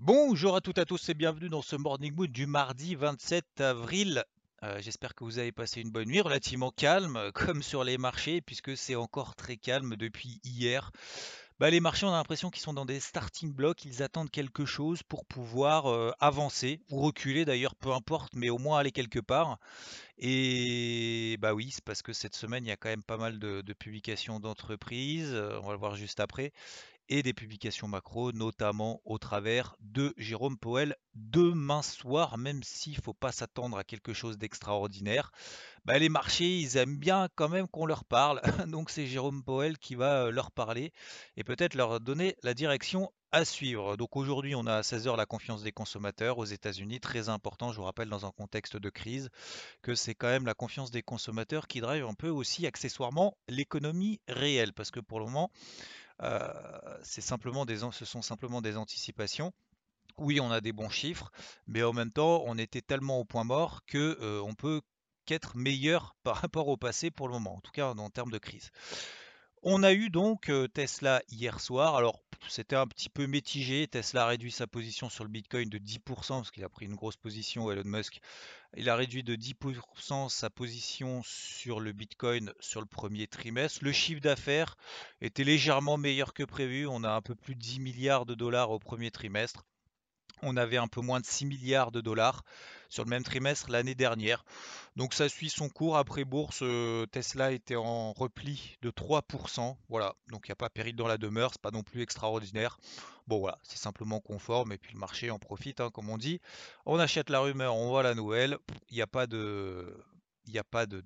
Bonjour à toutes et à tous et bienvenue dans ce Morning Mood du mardi 27 avril. Euh, J'espère que vous avez passé une bonne nuit, relativement calme, euh, comme sur les marchés, puisque c'est encore très calme depuis hier. Bah, les marchés, on a l'impression qu'ils sont dans des starting blocks, ils attendent quelque chose pour pouvoir euh, avancer, ou reculer d'ailleurs, peu importe, mais au moins aller quelque part. Et bah oui, c'est parce que cette semaine, il y a quand même pas mal de, publications d'entreprises, on va le voir juste après, et des publications macro, notamment au travers de Jérôme Powell demain soir, même s'il ne faut pas s'attendre à quelque chose d'extraordinaire. Bah, les marchés, ils aiment bien quand même qu'on leur parle, donc c'est Jérôme Powell qui va euh, leur parler et peut-être leur donner la direction à suivre. Donc aujourd'hui, on a à 16h la confiance des consommateurs aux États-Unis, très important, je vous rappelle, dans un contexte de crise, que c'est quand même la confiance des consommateurs qui drive un peu aussi accessoirement l'économie réelle, parce que pour le moment, c'est simplement des, ce sont simplement des anticipations. Oui, on a des bons chiffres, mais en même temps, on était tellement au point mort que euh, on peut qu'être meilleur par rapport au passé pour le moment, en tout cas en termes de crise. On a eu donc euh, Tesla hier soir. Alors, c'était un petit peu mitigé. Tesla a réduit sa position sur le Bitcoin de 10% parce qu'il a pris une grosse position, Elon Musk. Il a réduit de 10% sa position sur le Bitcoin sur le premier trimestre. Le chiffre d'affaires était légèrement meilleur que prévu. On a un peu plus de 10 milliards de dollars au premier trimestre. On avait un peu moins de 6 milliards de dollars sur le même trimestre l'année dernière. Donc ça suit son cours. Après bourse, euh, Tesla était en repli de 3%. Voilà, donc il n'y a pas péril dans la demeure, c'est pas non plus extraordinaire. Bon voilà, c'est simplement conforme et puis le marché en profite, hein, comme on dit. On achète la rumeur, on voit la nouvelle. Il n'y a pas de il n'y a pas de,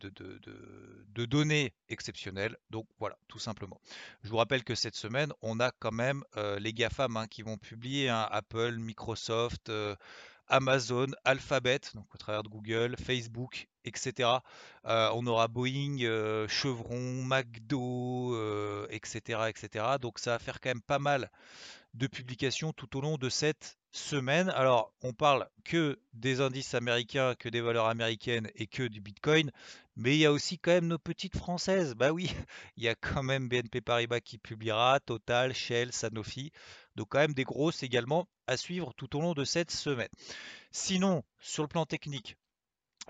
données exceptionnelles. Donc voilà, tout simplement. Je vous rappelle que cette semaine, on a quand même euh, les GAFAM hein, qui vont publier hein, Apple, Microsoft, euh, Amazon, Alphabet, donc au travers de Google, Facebook, etc. Euh, on aura Boeing, Chevron, McDo, etc., etc. Donc ça va faire quand même pas mal de publications tout au long de cette semaine. Alors, on parle que des indices américains, que des valeurs américaines et que du Bitcoin, mais il y a aussi quand même nos petites françaises. Bah oui, il y a quand même BNP Paribas qui publiera, Total, Shell, Sanofi. Donc quand même des grosses également à suivre tout au long de cette semaine. Sinon, sur le plan technique,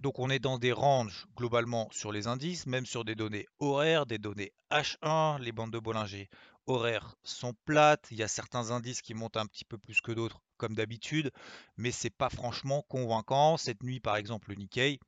donc on est dans des ranges globalement sur les indices, même sur des données horaires, des données H1, les bandes de Bollinger horaires sont plates. Il y a certains indices qui montent un petit peu plus que d'autres, comme d'habitude, mais c'est pas franchement convaincant. Cette nuit, par exemple, le Nikkei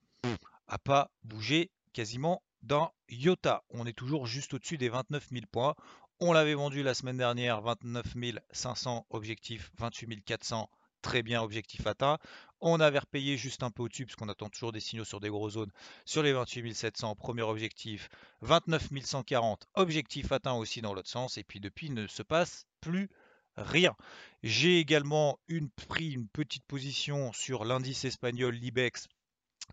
a pas bougé quasiment d'un iota. On est toujours juste au-dessus des 29 000 points. On l'avait vendu la semaine dernière, 29 500 objectifs, 28 400 très bien, objectif atteint. On avait repayé juste un peu au-dessus, puisqu'on attend toujours des signaux sur des gros zones, sur les 28 700, premier objectif, 29 140, objectif atteint aussi dans l'autre sens, et puis depuis, il ne se passe plus rien. J'ai également une, pris une petite position sur l'indice espagnol l'IBEX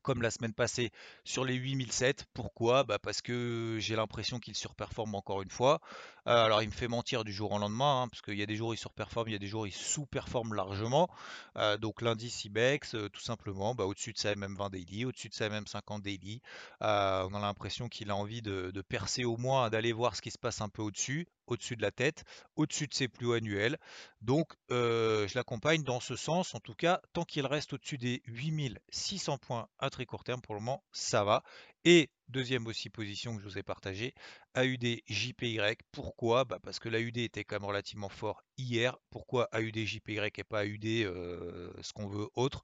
comme la semaine passée sur les 8007. Pourquoi? Bah Parce que j'ai l'impression qu'il surperforme encore une fois. Euh, alors il me fait mentir du jour au lendemain, hein, parce qu'il y a des jours il surperforme, il y a des jours il sous-performe largement. Euh, donc l'indice IBEX, euh, tout simplement, bah, au-dessus de sa MM20 daily, au-dessus de sa MM50 daily. on a l'impression qu'il a envie de, percer au moins, d'aller voir ce qui se passe un peu au-dessus, au-dessus de la tête, au-dessus de ses plus hauts annuels. Donc je l'accompagne dans ce sens, en tout cas, tant qu'il reste au-dessus des 8600 points à très court terme, pour le moment, ça va. Deuxième aussi position que je vous ai partagé, AUD JPY. Pourquoi? Bah Parce que l'AUD était quand même relativement fort hier. Pourquoi AUD JPY et pas AUD ce qu'on veut autre?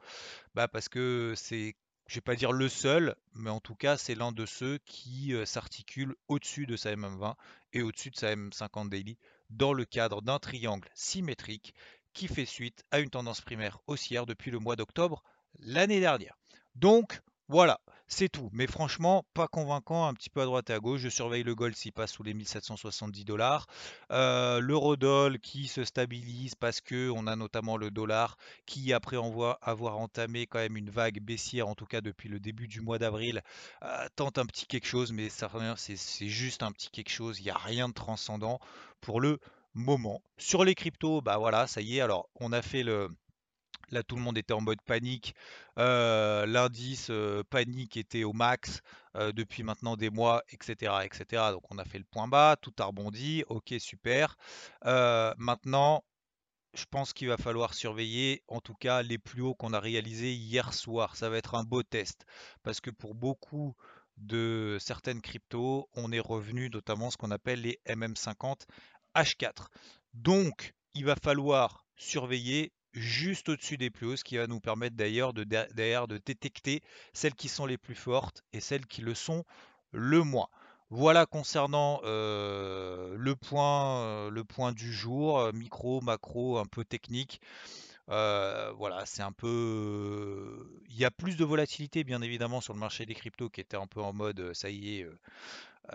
Bah Parce que c'est je vais pas dire le seul, mais en tout cas, c'est l'un de ceux qui s'articule au-dessus de sa MM20 et au-dessus de sa MM50 daily dans le cadre d'un triangle symétrique qui fait suite à une tendance primaire haussière depuis le mois d'octobre l'année dernière. Donc, Voilà, c'est tout. Mais franchement, pas convaincant, un petit peu à droite et à gauche. Je surveille le gold s'il passe sous les 1770 dollars. Euh, L'eurodoll qui se stabilise parce que on a notamment le dollar qui, après avoir entamé quand même une vague baissière, en tout cas depuis le début du mois d'avril, euh, tente un petit quelque chose, mais c'est juste un petit quelque chose. Il n'y a rien de transcendant pour le moment. Sur les cryptos, bah voilà, ça y est. Alors, on a fait le Là, tout le monde était en mode panique. Euh, l'indice euh, panique était au max euh, depuis maintenant des mois, etc., etc. Donc, on a fait le point bas, tout a rebondi. Ok, super. maintenant, je pense qu'il va falloir surveiller, en tout cas, les plus hauts qu'on a réalisés hier soir. Ça va être un beau test parce que pour beaucoup de certaines cryptos, on est revenu notamment ce qu'on appelle les MM50 H4. Donc, il va falloir surveiller juste au-dessus des plus hauts, ce qui va nous permettre d'ailleurs de, détecter celles qui sont les plus fortes et celles qui le sont le moins. Voilà concernant euh, le, point, euh, le point du jour, euh, micro, macro, un peu technique. voilà, c'est un peu. Il y a plus de volatilité, bien évidemment, sur le marché des cryptos qui était un peu en mode ça y est,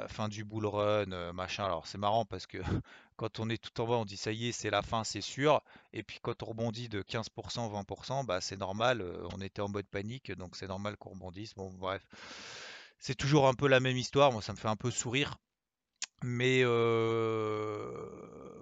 fin du bull run, machin. Alors c'est marrant parce que quand on est tout en bas, on dit ça y est, c'est la fin, c'est sûr. Et puis quand on rebondit de 15%, 20%, bah c'est normal, on était en mode panique, donc c'est normal qu'on rebondisse. Bon, bref. C'est toujours un peu la même histoire, moi ça me fait un peu sourire. Mais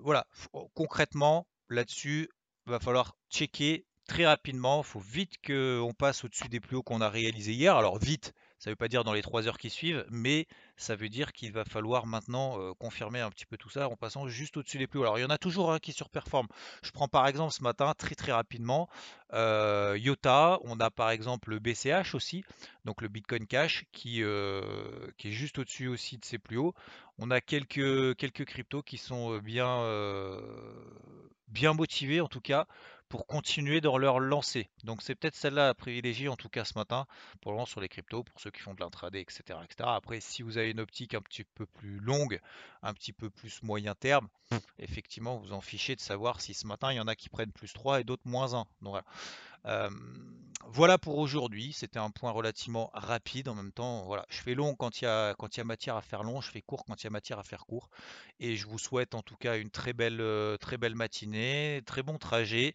voilà, concrètement, là-dessus, va falloir checker très rapidement. Il faut vite qu'on passe au-dessus des plus hauts qu'on a réalisés hier. Alors vite, ça ne veut pas dire dans les trois heures qui suivent, mais ça veut dire qu'il va falloir maintenant confirmer un petit peu tout ça en passant juste au-dessus des plus hauts. Alors il y en a toujours un qui surperforme. Je prends par exemple ce matin très très rapidement Yota. On a par exemple le BCH aussi, donc le Bitcoin Cash qui, qui est juste au-dessus aussi de ses plus hauts. On a quelques, quelques cryptos qui sont bien, bien motivés en tout cas pour continuer dans leur lancée. Donc c'est peut-être celle-là à privilégier en tout cas ce matin pour le moment sur les cryptos, pour ceux qui font de l'intraday, etc., etc. Après, si vous avez une optique un petit peu plus longue, un petit peu plus moyen terme, mmh. effectivement, vous en fichez de savoir si ce matin il y en a qui prennent plus 3 et d'autres moins 1. Donc voilà voilà pour aujourd'hui. C'était un point relativement rapide. En même temps, voilà, je fais long quand il y a quand il y a matière à faire long, je fais court quand il y a matière à faire court. Et je vous souhaite en tout cas une très belle très belle matinée, très bon trajet,